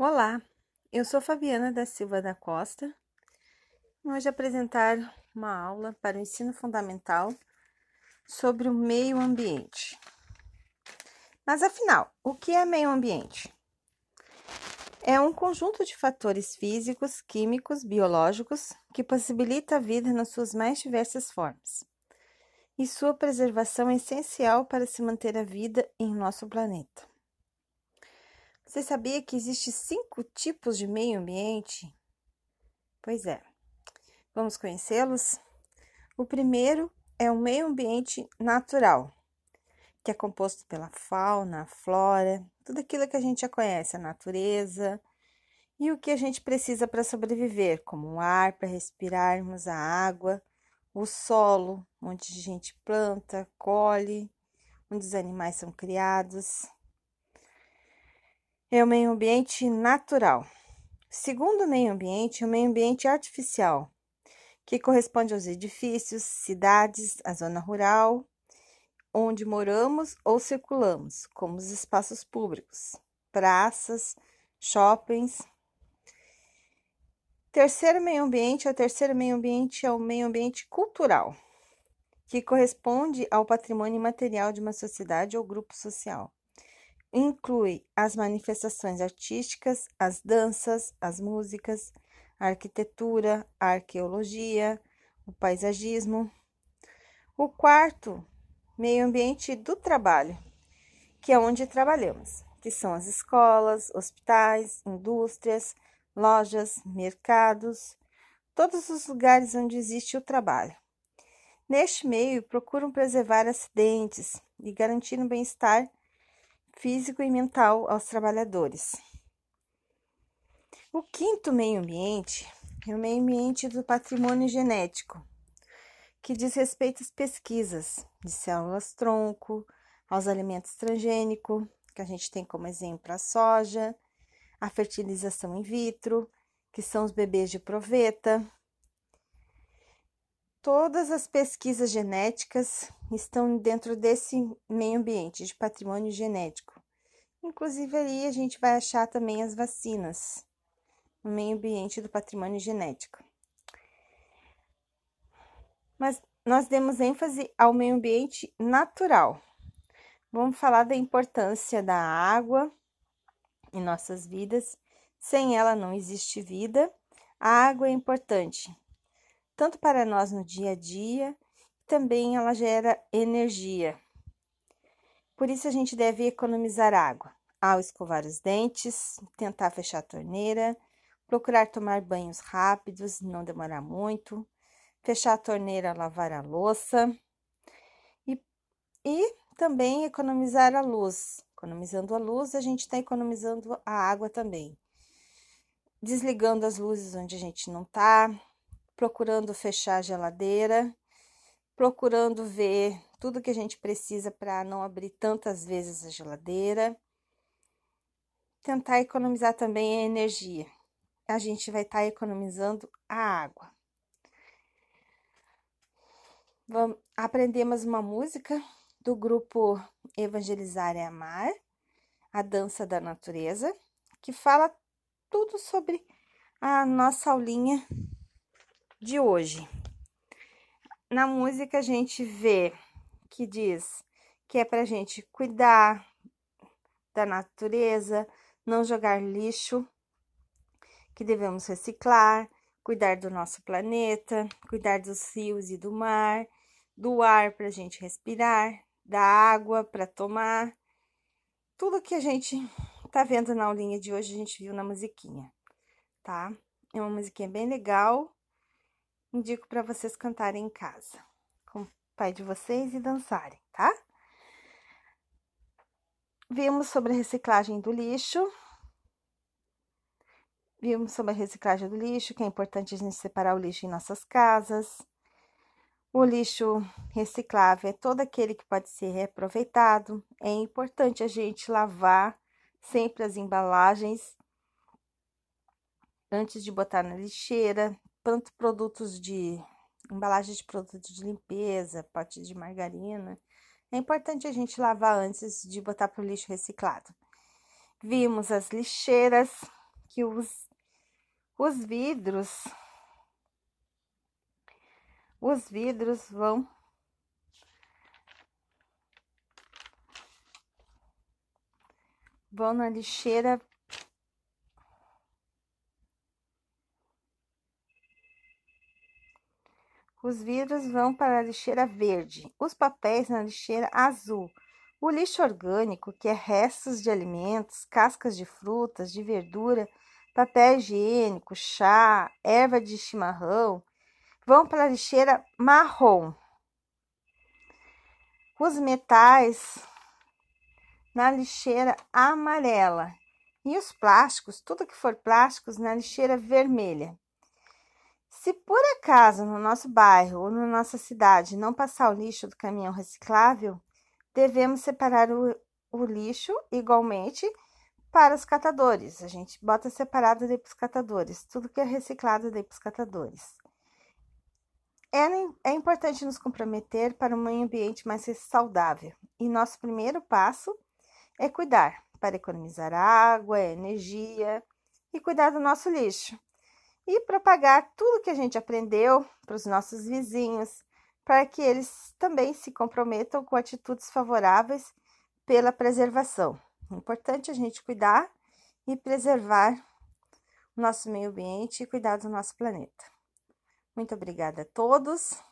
Olá, eu sou Fabiana da Silva da Costa e hoje apresentar uma aula para o ensino fundamental sobre o meio ambiente. Mas afinal, o que é meio ambiente? É um conjunto de fatores físicos, químicos, biológicos que possibilita a vida nas suas mais diversas formas. E sua preservação é essencial para se manter a vida em nosso planeta. Você sabia que existe cinco tipos de meio ambiente? Pois é. Vamos conhecê-los? O primeiro é o meio ambiente natural, que é composto pela fauna, flora, tudo aquilo que a gente já conhece, a natureza e o que a gente precisa para sobreviver, como o ar para respirarmos, a água, o solo, onde a gente planta, colhe, onde os animais são criados é o meio ambiente natural. Segundo meio ambiente, é o meio ambiente artificial, que corresponde aos edifícios, cidades, a zona rural, onde moramos ou circulamos, como os espaços públicos, praças, shoppings. Terceiro meio ambiente, o terceiro meio ambiente é o meio ambiente cultural, que corresponde ao patrimônio imaterial de uma sociedade ou grupo social inclui as manifestações artísticas, as danças, as músicas, a arquitetura, a arqueologia, o paisagismo. O quarto, meio ambiente do trabalho, que é onde trabalhamos, que são as escolas, hospitais, indústrias, lojas, mercados, todos os lugares onde existe o trabalho. Neste meio, procuram preservar acidentes e garantir o bem-estar físico e mental aos trabalhadores. O quinto meio ambiente é o meio ambiente do patrimônio genético, que diz respeito às pesquisas de células-tronco, aos alimentos transgênicos, que a gente tem como exemplo a soja, a fertilização in vitro, que são os bebês de proveta, Todas as pesquisas genéticas estão dentro desse meio ambiente de patrimônio genético. Inclusive, ali a gente vai achar também as vacinas no meio ambiente do patrimônio genético. Mas nós demos ênfase ao meio ambiente natural. Vamos falar da importância da água em nossas vidas. Sem ela não existe vida. A água é importante tanto para nós no dia a dia, também ela gera energia. Por isso a gente deve economizar água ao escovar os dentes, tentar fechar a torneira, procurar tomar banhos rápidos, não demorar muito, fechar a torneira, lavar a louça e, e também economizar a luz. Economizando a luz, a gente está economizando a água também. Desligando as luzes onde a gente não está, procurando fechar a geladeira, procurando ver tudo que a gente precisa para não abrir tantas vezes a geladeira. Tentar economizar também a energia. A gente vai estar tá economizando a água. Vamos, aprendemos uma música do grupo Evangelizar e Amar, a dança da natureza, que fala tudo sobre a nossa aulinha de hoje. Na música a gente vê que diz que é para a gente cuidar da natureza, não jogar lixo, que devemos reciclar, cuidar do nosso planeta, cuidar dos rios e do mar, do ar para a gente respirar, da água para tomar. Tudo que a gente tá vendo na aulinha de hoje a gente viu na musiquinha, tá? É uma musiquinha bem legal indico para vocês cantarem em casa com o pai de vocês e dançarem, tá? Vimos sobre a reciclagem do lixo. Vimos sobre a reciclagem do lixo, que é importante a gente separar o lixo em nossas casas. O lixo reciclável é todo aquele que pode ser reaproveitado. É importante a gente lavar sempre as embalagens antes de botar na lixeira, tanto produtos de embalagem de produtos de limpeza, potes de margarina. É importante a gente lavar antes de botar para o lixo reciclado. Vimos as lixeiras, que os, os vidros, os vidros vão vão na lixeira Os vidros vão para a lixeira verde, os papéis na lixeira azul. O lixo orgânico, que é restos de alimentos, cascas de frutas, de verdura, papel higiênico, chá, erva de chimarrão, vão para a lixeira marrom. Os metais na lixeira amarela e os plásticos, tudo que for plásticos, na lixeira vermelha. Se por acaso no nosso bairro ou na nossa cidade não passar o lixo do caminhão reciclável, devemos separar o, o lixo igualmente para os catadores. A gente bota separado daí para os catadores, tudo que é reciclado daí para os catadores. É, é importante nos comprometer para um meio ambiente mais saudável. E nosso primeiro passo é cuidar para economizar água, energia e cuidar do nosso lixo e propagar tudo que a gente aprendeu para os nossos vizinhos, para que eles também se comprometam com atitudes favoráveis pela preservação. É importante a gente cuidar e preservar o nosso meio ambiente e cuidar do nosso planeta. Muito obrigada a todos.